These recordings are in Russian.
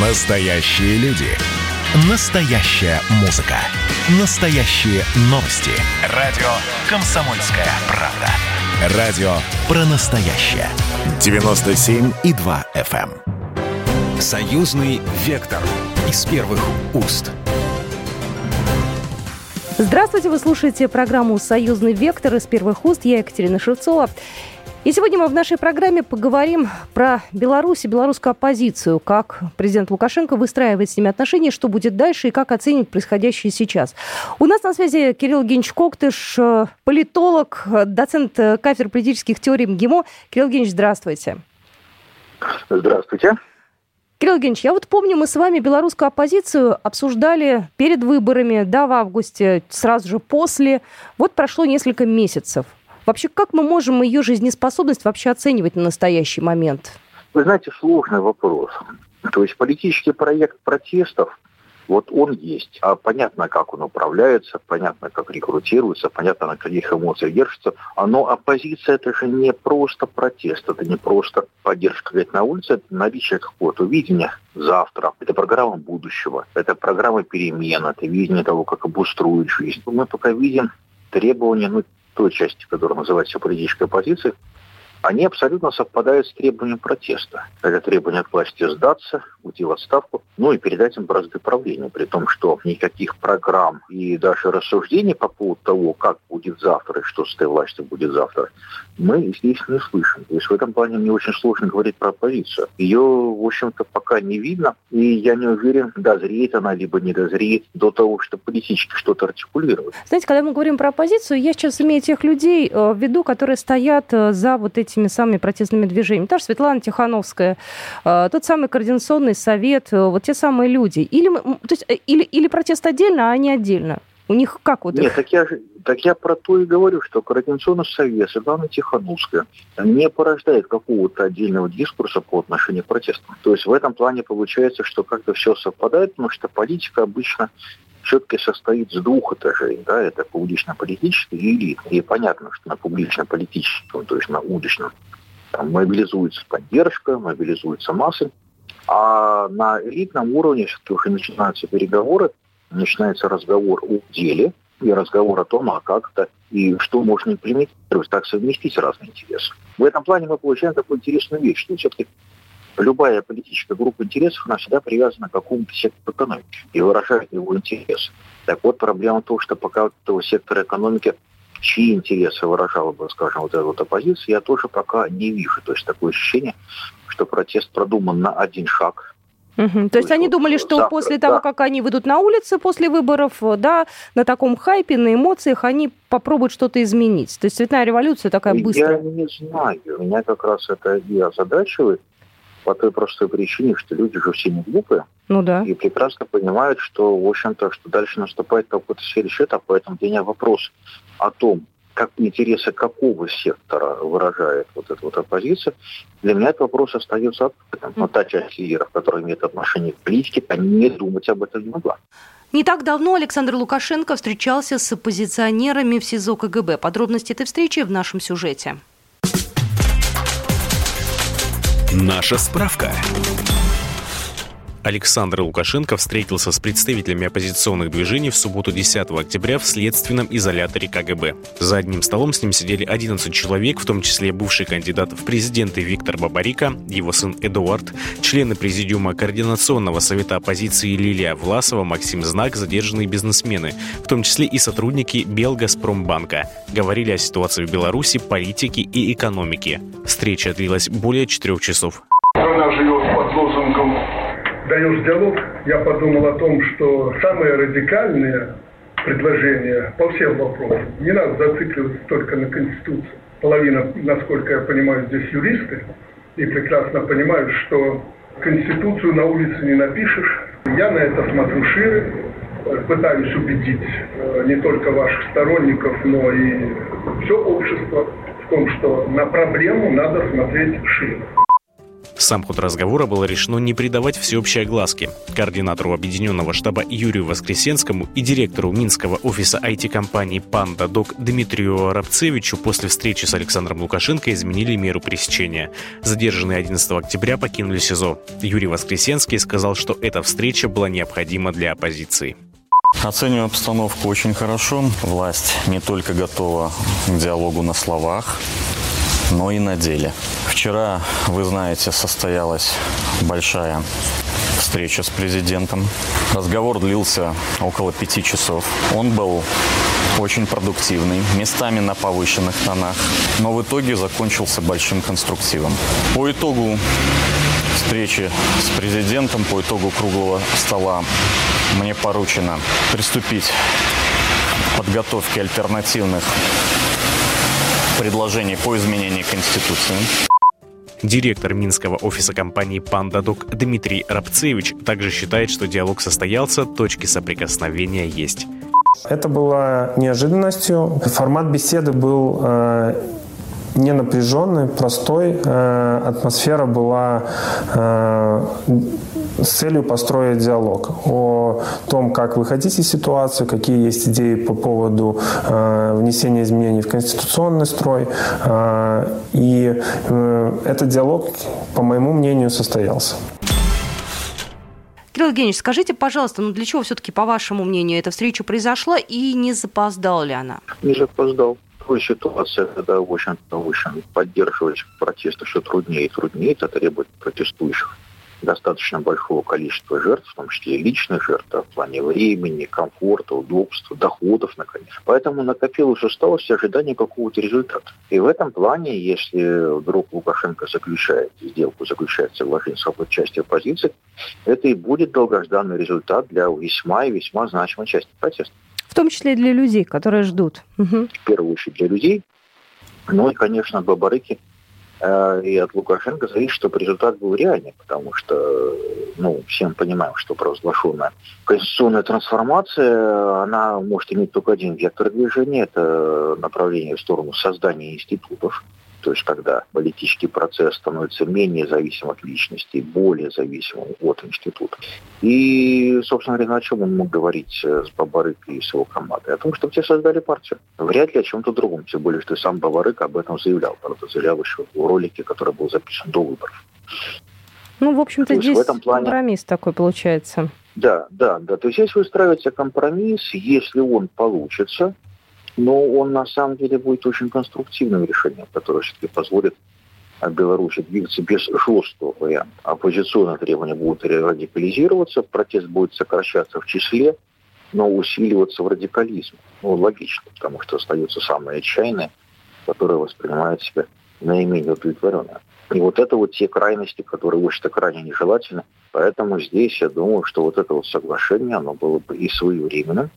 Настоящие люди. Настоящая музыка. Настоящие новости. Радио «Комсомольская правда». Радио про настоящее. 97,2 FM. эм. Союзный вектор из первых уст. Здравствуйте, вы слушаете программу «Союзный вектор» из первых уст. Я Екатерина Шевцова. И сегодня мы в нашей программе поговорим про Беларусь и белорусскую оппозицию, как президент Лукашенко выстраивает с ними отношения, что будет дальше и как оценит происходящее сейчас. У нас на связи Кирилл Генч Коктыш, э, политолог, э, доцент э, кафедры политических теорий МГИМО. Кирилл Генч, здравствуйте. Здравствуйте. Кирилл Евгеньевич, я вот помню, мы с вами белорусскую оппозицию обсуждали перед выборами, да, в августе, сразу же после. Вот прошло несколько месяцев. Вообще, как мы можем ее жизнеспособность вообще оценивать на настоящий момент? Вы знаете, сложный вопрос. То есть политический проект протестов, вот он есть. А понятно, как он управляется, понятно, как рекрутируется, понятно, на каких эмоциях держится. А Но оппозиция это же не просто протест, это не просто поддержка говорит, на улице, это наличие какого-то видения завтра. Это программа будущего, это программа перемен, это видение того, как обустроить жизнь. Мы пока видим требования, ну, той части, которая называется политической оппозицией, они абсолютно совпадают с требованием протеста. Это требование от власти сдаться, уйти в отставку, ну и передать им бразды правления, при том, что никаких программ и даже рассуждений по поводу того, как будет завтра и что с этой властью будет завтра, мы здесь не слышим. То есть в этом плане мне очень сложно говорить про оппозицию. Ее, в общем-то, пока не видно, и я не уверен, дозреет она, либо не дозреет до того, что политически что-то артикулировать. Знаете, когда мы говорим про оппозицию, я сейчас имею тех людей э, в виду, которые стоят э, за вот этими самыми протестными движениями. Та же Светлана Тихановская, э, тот самый координационный совет, вот те самые люди. Или, то есть, или, или протест отдельно, а они отдельно. У них как вот... Нет, так я, так я про то и говорю, что Координационный совет Светлана Тихановская не порождает какого-то отдельного дискурса по отношению к протестам. То есть в этом плане получается, что как-то все совпадает, потому что политика обычно все-таки состоит с двух этажей. Да? Это публично-политический и элит. И понятно, что на публично-политическом, то есть на уличном, там мобилизуется поддержка, мобилизуются массы. А на элитном уровне все-таки начинаются переговоры, начинается разговор о деле и разговор о том, а как это и что можно имплементировать, так совместить разные интересы. В этом плане мы получаем такую интересную вещь, что все-таки любая политическая группа интересов, она всегда привязана к какому-то сектору экономики и выражает его интересы. Так вот, проблема в том, что пока этого сектора экономики чьи интересы выражала бы, скажем, вот эта вот оппозиция, я тоже пока не вижу. То есть такое ощущение, что протест продуман на один шаг, Угу. То есть они думали, что завтра, после того, да. как они выйдут на улицы после выборов, да, на таком хайпе, на эмоциях, они попробуют что-то изменить. То есть цветная революция такая быстрая. Я не знаю. Меня как раз это и озадачивает по той простой причине, что люди же все не глупые. Ну да. И прекрасно понимают, что, в общем-то, что дальше наступает какой-то сфере счета, поэтому для меня вопрос о том, как интересы какого сектора выражает вот эта вот оппозиция, для меня этот вопрос остается открытым. Но та часть лидеров, которые имеют отношение к политике, они не думать об этом не могла. Не так давно Александр Лукашенко встречался с оппозиционерами в СИЗО КГБ. Подробности этой встречи в нашем сюжете. Наша справка. Александр Лукашенко встретился с представителями оппозиционных движений в субботу 10 октября в следственном изоляторе КГБ. За одним столом с ним сидели 11 человек, в том числе бывший кандидат в президенты Виктор Бабарика, его сын Эдуард, члены президиума Координационного совета оппозиции Лилия Власова, Максим Знак, задержанные бизнесмены, в том числе и сотрудники Белгазпромбанка. Говорили о ситуации в Беларуси, политике и экономике. Встреча длилась более четырех часов. Даешь диалог, я подумал о том, что самые радикальные предложения по всем вопросам, не надо зацикливаться только на Конституции. Половина, насколько я понимаю, здесь юристы, и прекрасно понимают, что Конституцию на улице не напишешь. Я на это смотрю шире, пытаюсь убедить э, не только ваших сторонников, но и все общество в том, что на проблему надо смотреть шире. Сам ход разговора было решено не придавать всеобщей огласке. Координатору Объединенного штаба Юрию Воскресенскому и директору Минского офиса IT-компании «Панда Док» Дмитрию Рабцевичу после встречи с Александром Лукашенко изменили меру пресечения. Задержанные 11 октября покинули СИЗО. Юрий Воскресенский сказал, что эта встреча была необходима для оппозиции. Оцениваю обстановку очень хорошо. Власть не только готова к диалогу на словах, но и на деле. Вчера, вы знаете, состоялась большая встреча с президентом. Разговор длился около пяти часов. Он был очень продуктивный, местами на повышенных тонах, но в итоге закончился большим конструктивом. По итогу встречи с президентом, по итогу круглого стола мне поручено приступить к подготовке альтернативных предложений по изменению Конституции. Директор Минского офиса компании «Пандадок» Дмитрий Рабцевич также считает, что диалог состоялся, точки соприкосновения есть. Это было неожиданностью. Формат беседы был э, не напряженный, простой. Э, атмосфера была э, с целью построить диалог о том, как вы хотите ситуацию, какие есть идеи по поводу э, внесения изменений в конституционный строй. Э, и э, этот диалог, по моему мнению, состоялся. Кирилл Евгеньевич, скажите, пожалуйста, ну для чего все-таки, по вашему мнению, эта встреча произошла и не запоздала ли она? Не запоздал такой ситуации, когда, в общем-то, в общем, поддерживать протесты все труднее и труднее, это требует протестующих достаточно большого количества жертв, в том числе и личных жертв, в плане времени, комфорта, удобства, доходов, наконец. Поэтому накопилось усталость и ожидание какого-то результата. И в этом плане, если вдруг Лукашенко заключает сделку, заключает соглашение с какой части оппозиции, это и будет долгожданный результат для весьма и весьма значимой части протеста. В том числе и для людей, которые ждут. Угу. В первую очередь для людей. Ну и, конечно, Бабарыки и от Лукашенко зависит, чтобы результат был реальный, потому что, ну, всем понимаем, что провозглашенная конституционная трансформация, она может иметь только один вектор движения, это направление в сторону создания институтов, то есть когда политический процесс становится менее зависим от личности, более зависимым от института. И, собственно говоря, о чем он мог говорить с Бабарыкой и с его командой? О том, что все создали партию. Вряд ли о чем-то другом, тем более, что сам Бабарык об этом заявлял. Правда, заявлял еще в ролике, который был записан до выборов. Ну, в общем-то, здесь в этом плане... компромисс такой получается. Да, да, да. То есть здесь выстраивается компромисс, если он получится, но он на самом деле будет очень конструктивным решением, которое все-таки позволит Беларуси двигаться без жесткого варианта. Оппозиционные требования будут радикализироваться, протест будет сокращаться в числе, но усиливаться в радикализме. Ну, логично, потому что остаются самые отчаянные, которые воспринимают себя наименее удовлетворенно. И вот это вот те крайности, которые, в общем-то, крайне нежелательны. Поэтому здесь я думаю, что вот это вот соглашение, оно было бы и своевременным,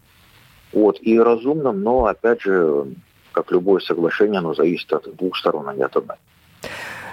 вот, и разумным, но, опять же, как любое соглашение, оно зависит от двух сторон, а не от одной.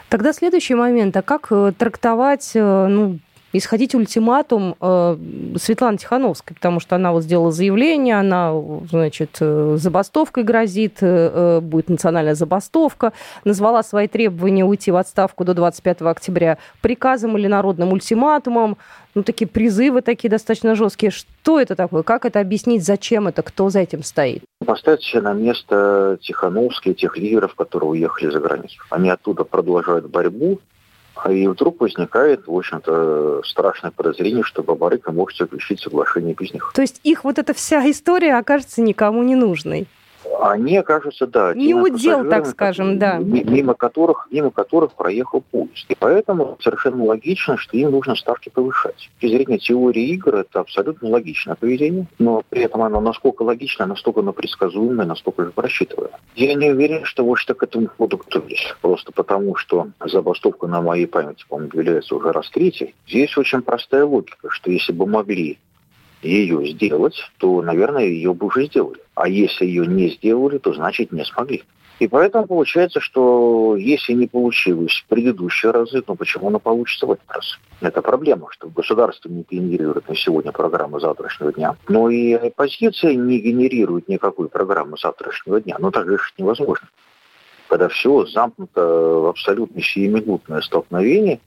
Тогда следующий момент. А как э, трактовать э, ну, исходить ультиматум э, Светланы Тихановской, потому что она вот сделала заявление, она, значит, э, забастовкой грозит, э, будет национальная забастовка, назвала свои требования уйти в отставку до 25 октября приказом или народным ультиматумом, ну, такие призывы такие достаточно жесткие. Что это такое? Как это объяснить? Зачем это? Кто за этим стоит? Поставить себя на место Тихановской, тех лидеров, которые уехали за границу. Они оттуда продолжают борьбу, и вдруг возникает, в общем-то, страшное подозрение, что Бабарыка может заключить соглашение без них. То есть их вот эта вся история окажется никому не нужной? Они окажутся, да, не удел, так скажем, да. Мимо которых, мимо которых проехал поезд. И поэтому совершенно логично, что им нужно ставки повышать. С точки зрения теории игр это абсолютно логичное поведение, но при этом оно насколько логичное, настолько оно предсказуемое, настолько же просчитываемое. Я не уверен, что вот что к этому ходу готовились. Просто потому, что забастовка на моей памяти, по-моему, является уже раз. Здесь очень простая логика, что если бы могли ее сделать, то, наверное, ее бы уже сделали. А если ее не сделали, то значит не смогли. И поэтому получается, что если не получилось в предыдущие разы, то почему оно получится в этот раз? Это проблема, что государство не генерирует на сегодня программу завтрашнего дня, но и оппозиция не генерирует никакой программы завтрашнего дня. Но так же невозможно. Когда все замкнуто в абсолютно сиюминутное столкновение,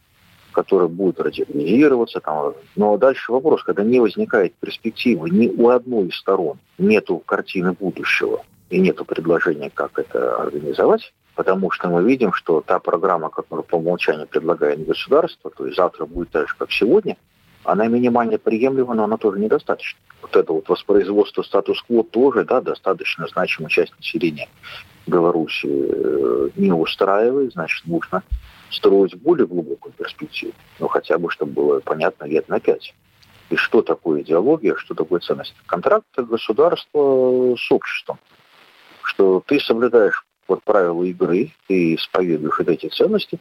который будет радикализироваться. Там. Но дальше вопрос, когда не возникает перспективы ни у одной из сторон, нету картины будущего и нету предложения, как это организовать, потому что мы видим, что та программа, которую по умолчанию предлагает государство, то есть завтра будет так же, как сегодня, она минимально приемлема, но она тоже недостаточна. Вот это вот воспроизводство статус-кво тоже да, достаточно значимая часть населения Беларуси э, не устраивает, значит, нужно строить более глубокую перспективу, ну хотя бы, чтобы было понятно лет на пять. И что такое идеология, что такое ценность. Контракт государства с обществом. Что ты соблюдаешь вот правила игры, ты исповедуешь вот эти ценности,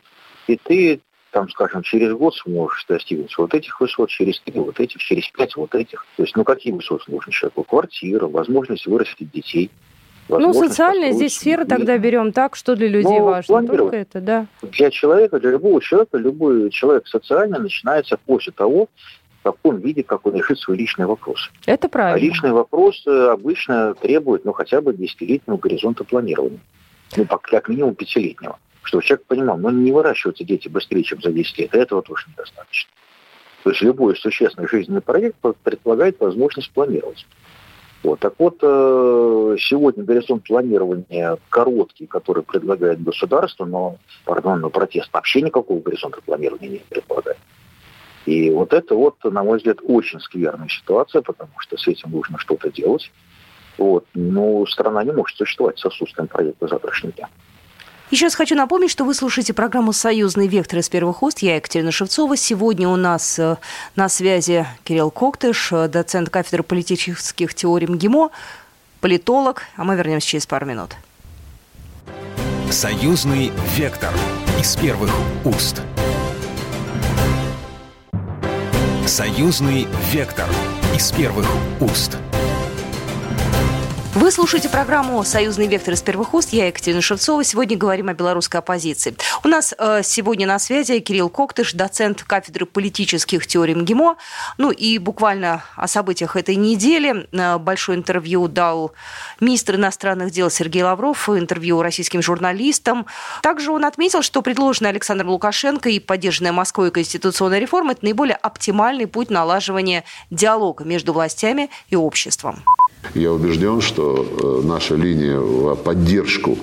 и ты там, скажем, через год сможешь достигнуть вот этих высот, через три вот этих, через пять вот этих. То есть, ну, какие высоты нужны человеку? Квартира, возможность вырастить детей. Ну, социальная здесь сфера тогда берем так, что для людей ну, важно. Только это, да. Для человека, для любого человека, любой человек социально начинается после того, как он видит, как он решит свои личные вопросы. Это правильно. А личные вопросы обычно требуют, ну, хотя бы десятилетнего горизонта планирования. Ну, как минимум пятилетнего чтобы человек понимал, ну не выращиваются дети быстрее, чем за 10 лет, этого тоже недостаточно. То есть любой существенный жизненный проект предполагает возможность планировать. Вот. Так вот, э, сегодня горизонт планирования короткий, который предлагает государство, но, пардон, но протест вообще никакого горизонта планирования не предполагает. И вот это вот, на мой взгляд, очень скверная ситуация, потому что с этим нужно что-то делать. Вот. Но страна не может существовать с отсутствием проекта завтрашнего дня. Еще раз хочу напомнить, что вы слушаете программу «Союзный вектор» из первых уст. Я Екатерина Шевцова. Сегодня у нас э, на связи Кирилл Коктыш, э, доцент кафедры политических теорий МГИМО, политолог. А мы вернемся через пару минут. «Союзный вектор» из первых уст. «Союзный вектор» из первых уст. Вы слушаете программу «Союзный вектор» из первых уст. Я Екатерина Шевцова. Сегодня говорим о белорусской оппозиции. У нас э, сегодня на связи Кирилл Коктыш, доцент кафедры политических теорий МГИМО. Ну и буквально о событиях этой недели. Э, большое интервью дал министр иностранных дел Сергей Лавров, интервью российским журналистам. Также он отметил, что предложенная Александром Лукашенко и поддержанная Москвой конституционная реформа – это наиболее оптимальный путь налаживания диалога между властями и обществом. Я убежден, что э, наша линия в поддержку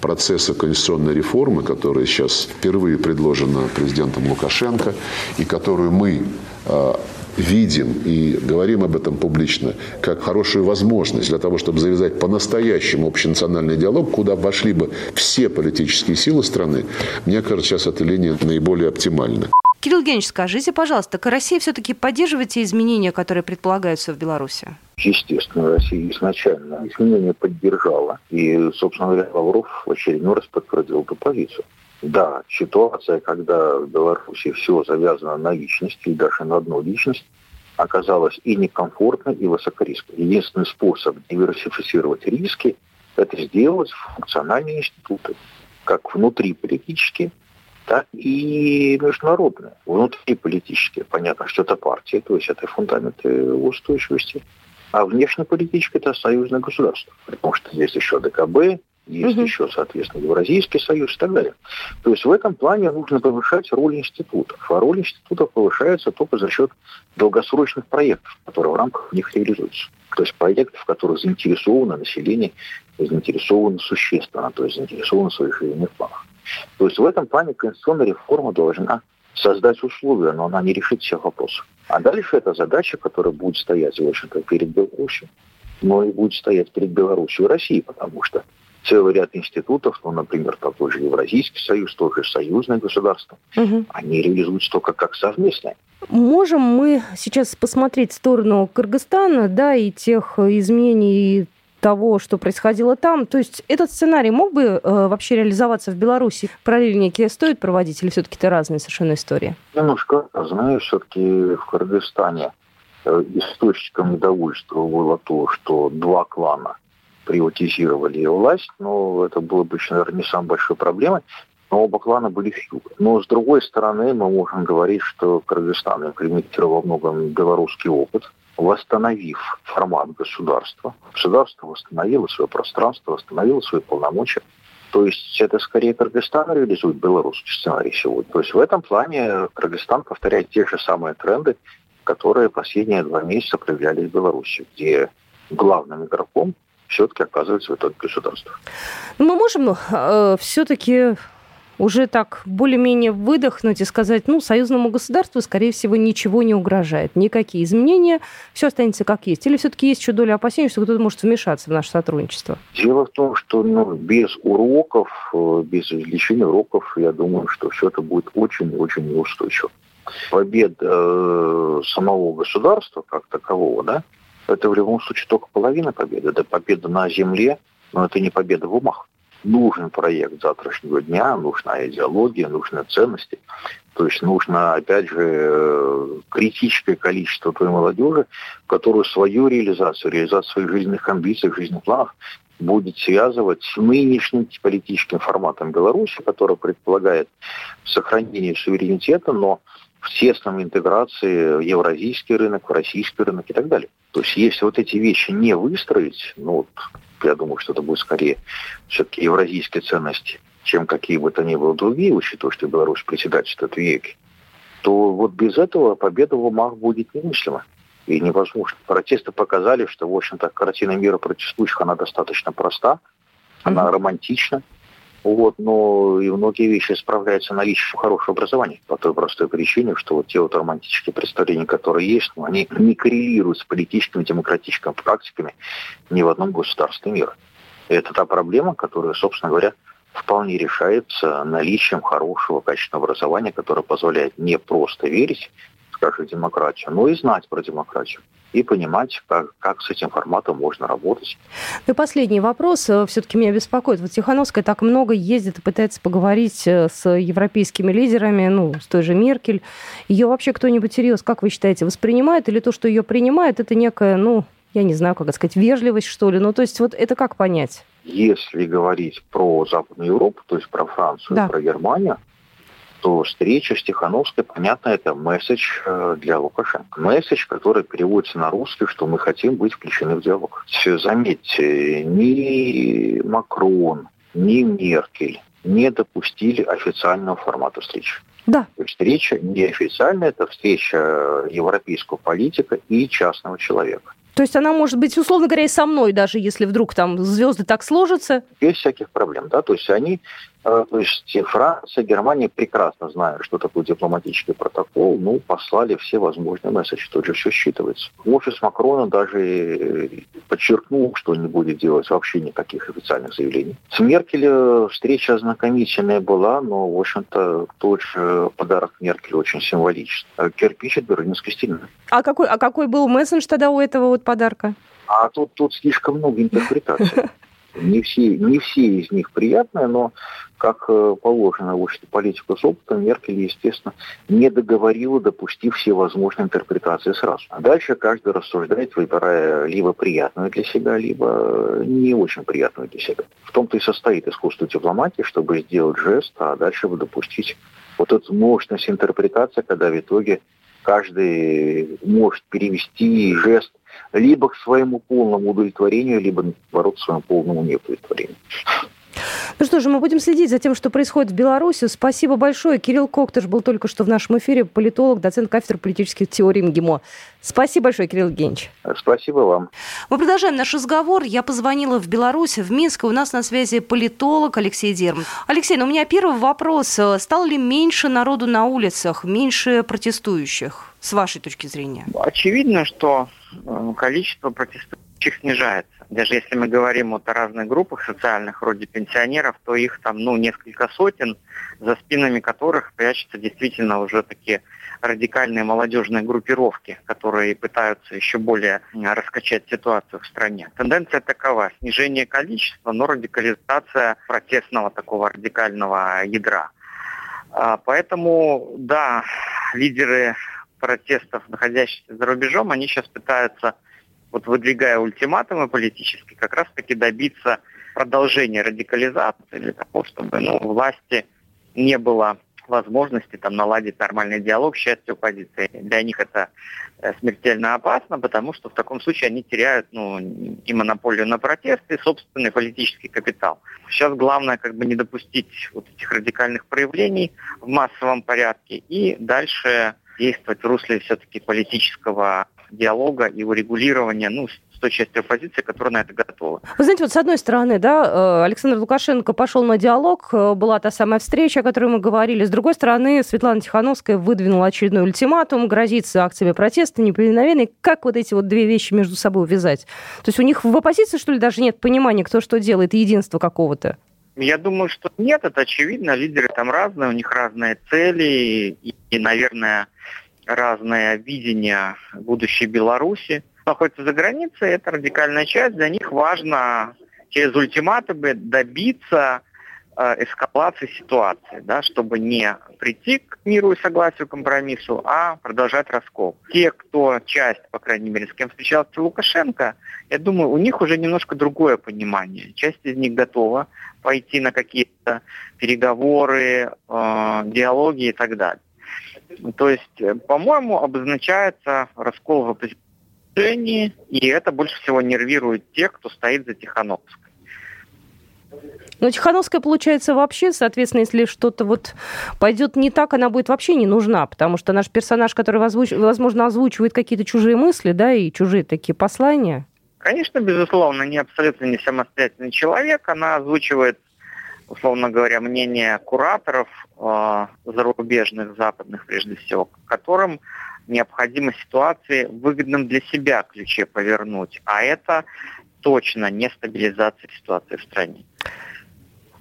процесса конституционной реформы, которая сейчас впервые предложена президентом Лукашенко и которую мы э, видим и говорим об этом публично, как хорошую возможность для того, чтобы завязать по-настоящему общенациональный диалог, куда вошли бы все политические силы страны, мне кажется, сейчас эта линия наиболее оптимальна. Кирилл Евгеньевич, скажите, пожалуйста, так Россия все-таки поддерживает те изменения, которые предполагаются в Беларуси? Естественно, Россия изначально изменения поддержала. И, собственно говоря, Лавров в очередной раз подтвердил эту позицию. Да, ситуация, когда в Беларуси все завязано на личности, и даже на одну личность, оказалась и некомфортной, и высокорисковой. Единственный способ диверсифицировать риски – это сделать функциональные институты, как внутри политические, так и международные, внутриполитические. Понятно, что это партия, то есть это фундаменты устойчивости. А внешнеполитическое – это союзное государство. Потому что здесь еще ДКБ, есть угу. еще, соответственно, Евразийский союз и так далее. То есть в этом плане нужно повышать роль институтов. А роль институтов повышается только за счет долгосрочных проектов, которые в рамках них реализуются. То есть проектов, в которых заинтересовано население, заинтересовано существенно, то есть заинтересовано в своих жизненных планах. То есть в этом плане конституционная реформа должна создать условия, но она не решит всех вопросов. А дальше это задача, которая будет стоять, в общем-то, перед Беларусью, но и будет стоять перед Беларусью и Россией, потому что целый ряд институтов, ну, например, такой же Евразийский союз, тоже союзное государство, угу. они реализуются только как совместные. Можем мы сейчас посмотреть в сторону Кыргызстана, да, и тех изменений того, что происходило там. То есть этот сценарий мог бы э, вообще реализоваться в Беларуси? Параллели некие стоит проводить или все-таки это разные совершенно истории? Немножко, знаю, все-таки в Кыргызстане э, источником недовольства было то, что два клана приватизировали власть, но это было бы, наверное, не самой большой проблемой. Но оба клана были с юга. Но с другой стороны, мы можем говорить, что Кыргызстан имплементировал во многом белорусский опыт – восстановив формат государства, государство восстановило свое пространство, восстановило свои полномочия. То есть это скорее Кыргызстан реализует белорусский сценарий сегодня. То есть в этом плане Кыргызстан повторяет те же самые тренды, которые последние два месяца проявлялись в Беларуси, где главным игроком все-таки оказывается в итоге государство. Ну, мы можем э, все-таки уже так более-менее выдохнуть и сказать, ну, союзному государству, скорее всего, ничего не угрожает, никакие изменения, все останется как есть. Или все-таки есть еще доля опасений, что кто-то может вмешаться в наше сотрудничество? Дело в том, что ну, без уроков, э, без извлечения уроков, я думаю, что все это будет очень-очень неустойчиво. Победа э, самого государства как такового, да, это в любом случае только половина победы. Это победа на земле, но это не победа в умах нужен проект завтрашнего дня, нужна идеология, нужны ценности. То есть нужно, опять же, э, критическое количество той молодежи, которую свою реализацию, реализацию своих жизненных амбиций, жизненных планов будет связывать с нынешним политическим форматом Беларуси, который предполагает сохранение суверенитета, но в тесном интеграции в евразийский рынок, в российский рынок и так далее. То есть если вот эти вещи не выстроить, ну вот я думаю, что это будет скорее все-таки евразийские ценности, чем какие бы то ни было другие, учитывая, что Беларусь председательствует в веке, то вот без этого победа в умах будет немыслима и невозможно. Протесты показали, что, в общем-то, картина мира протестующих, она достаточно проста, она mm-hmm. романтична, вот, но и многие вещи справляются наличием хорошего образования. По той простой причине, что вот те вот романтические представления, которые есть, ну, они не коррелируют с политическими, демократическими практиками ни в одном государстве мира. И это та проблема, которая, собственно говоря, вполне решается наличием хорошего, качественного образования, которое позволяет не просто верить скажем, демократию, но и знать про демократию и понимать, как, как с этим форматом можно работать. Ну и последний вопрос э, все-таки меня беспокоит. Вот Тихановская так много ездит и пытается поговорить э, с европейскими лидерами, ну, с той же Меркель. Ее вообще кто-нибудь серьезно, как вы считаете, воспринимает? Или то, что ее принимает, это некая, ну, я не знаю, как это сказать, вежливость, что ли? Ну, то есть вот это как понять? Если говорить про Западную Европу, то есть про Францию, да. про Германию, что встреча с Тихановской, понятно, это месседж э, для Лукашенко. Месседж, который переводится на русский, что мы хотим быть включены в диалог. Заметьте, ни Макрон, ни Меркель не допустили официального формата встречи. Да. То есть встреча неофициальная, это встреча европейского политика и частного человека. То есть она может быть, условно говоря, и со мной, даже если вдруг там звезды так сложатся? Без всяких проблем, да. То есть они то есть Франция, Германия прекрасно знают, что такое дипломатический протокол, ну, послали все возможные месседжи, тут же все считывается. Офис Макрона даже подчеркнул, что не будет делать вообще никаких официальных заявлений. С Меркель э, встреча ознакомительная была, но, в общем-то, тот же подарок Меркель очень символичный. Э, кирпич от Берлинской стены. А какой, а какой был месседж тогда у этого вот подарка? А тут, тут слишком много интерпретаций. Не все, не все из них приятные, но, как э, положено в обществе политику с опытом, Меркель, естественно, не договорила, допустив все возможные интерпретации сразу. А дальше каждый рассуждает, выбирая либо приятную для себя, либо не очень приятную для себя. В том-то и состоит искусство дипломатии, чтобы сделать жест, а дальше допустить вот эту мощность интерпретации, когда в итоге каждый может перевести жест либо к своему полному удовлетворению, либо, наоборот, к своему полному неудовлетворению. Ну что же, мы будем следить за тем, что происходит в Беларуси. Спасибо большое. Кирилл Коктыш был только что в нашем эфире, политолог, доцент кафедры политических теорий МГИМО. Спасибо большое, Кирилл Евгеньевич. Спасибо вам. Мы продолжаем наш разговор. Я позвонила в Беларусь, в Минск. У нас на связи политолог Алексей Дерм. Алексей, ну у меня первый вопрос. Стало ли меньше народу на улицах, меньше протестующих, с вашей точки зрения? Очевидно, что количество протестующих снижается. Даже если мы говорим вот о разных группах социальных, вроде пенсионеров, то их там ну, несколько сотен, за спинами которых прячутся действительно уже такие радикальные молодежные группировки, которые пытаются еще более раскачать ситуацию в стране. Тенденция такова. Снижение количества, но радикализация протестного такого радикального ядра. А, поэтому, да, лидеры протестов, находящихся за рубежом, они сейчас пытаются, вот выдвигая ультиматумы политические, как раз-таки добиться продолжения радикализации для того, чтобы ну, власти не было возможности там наладить нормальный диалог с частью оппозиции. Для них это э, смертельно опасно, потому что в таком случае они теряют ну, и монополию на протесты, и собственный политический капитал. Сейчас главное как бы не допустить вот этих радикальных проявлений в массовом порядке и дальше действовать в русле все-таки политического диалога и урегулирования ну, той части оппозиции, которая на это готова. Вы знаете, вот с одной стороны, да, э, Александр Лукашенко пошел на диалог, э, была та самая встреча, о которой мы говорили. С другой стороны, Светлана Тихановская выдвинула очередной ультиматум, грозится акциями протеста, непреновенной. Как вот эти вот две вещи между собой увязать? То есть у них в оппозиции, что ли, даже нет понимания, кто что делает, единства какого-то? Я думаю, что нет, это очевидно. Лидеры там разные, у них разные цели и, и наверное, разное видение будущей Беларуси находятся за границей, это радикальная часть, для них важно через ультиматумы добиться эскалации ситуации, да, чтобы не прийти к миру и согласию, компромиссу, а продолжать раскол. Те, кто часть, по крайней мере, с кем встречался Лукашенко, я думаю, у них уже немножко другое понимание. Часть из них готова пойти на какие-то переговоры, э, диалоги и так далее. То есть, э, по-моему, обозначается раскол в движении, и это больше всего нервирует тех, кто стоит за Тихановской. Но Тихановская, получается, вообще, соответственно, если что-то вот пойдет не так, она будет вообще не нужна, потому что наш персонаж, который, возможно, озвучивает какие-то чужие мысли, да, и чужие такие послания. Конечно, безусловно, не абсолютно не самостоятельный человек. Она озвучивает, условно говоря, мнение кураторов э, зарубежных, западных, прежде всего, которым необходимо ситуации в выгодном для себя ключе повернуть. А это точно не стабилизация ситуации в стране.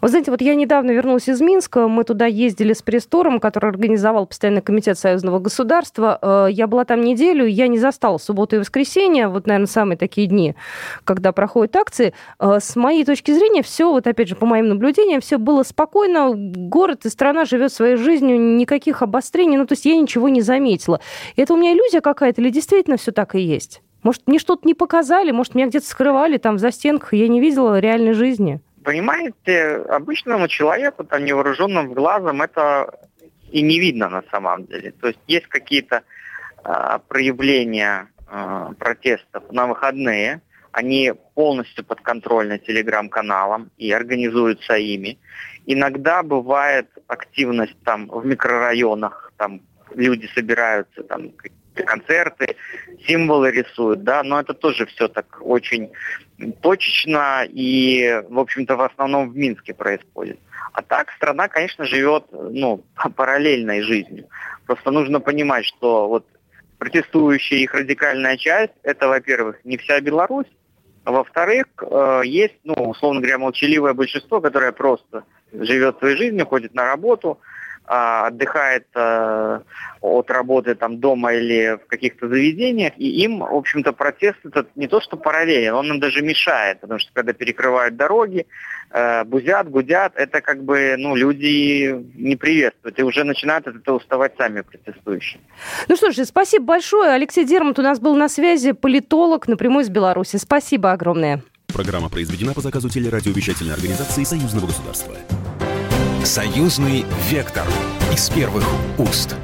Вы знаете, вот я недавно вернулась из Минска, мы туда ездили с пресс-туром, который организовал Постоянный комитет Союзного государства. Э, я была там неделю, я не застала субботу и воскресенье, вот, наверное, самые такие дни, когда проходят акции. Э, с моей точки зрения, все, вот опять же, по моим наблюдениям, все было спокойно, город и страна живет своей жизнью, никаких обострений, ну, то есть я ничего не заметила. Это у меня иллюзия какая-то или действительно все так и есть? Может, мне что-то не показали, может, меня где-то скрывали там за стенках, и я не видела реальной жизни? Понимаете, обычному человеку, там, невооруженным глазом, это и не видно на самом деле. То есть есть какие-то э, проявления э, протестов на выходные, они полностью подконтрольны телеграм-каналам и организуются ими. Иногда бывает активность там в микрорайонах, там люди собираются, там концерты, символы рисуют, да, но это тоже все так очень точечно и, в общем-то, в основном в Минске происходит. А так страна, конечно, живет, ну, параллельной жизнью. Просто нужно понимать, что вот протестующая их радикальная часть, это, во-первых, не вся Беларусь, а во-вторых, э, есть, ну, условно говоря, молчаливое большинство, которое просто живет своей жизнью, ходит на работу, а, отдыхает э, от работы там дома или в каких-то заведениях, и им, в общем-то, протест этот не то что параллелен, он им даже мешает, потому что когда перекрывают дороги, э, бузят, гудят, это как бы, ну, люди не приветствуют, и уже начинают от этого уставать сами протестующие. Ну что ж, спасибо большое. Алексей Дермат у нас был на связи, политолог напрямую из Беларуси. Спасибо огромное. Программа произведена по заказу телерадиовещательной организации Союзного государства. Союзный вектор из первых уст.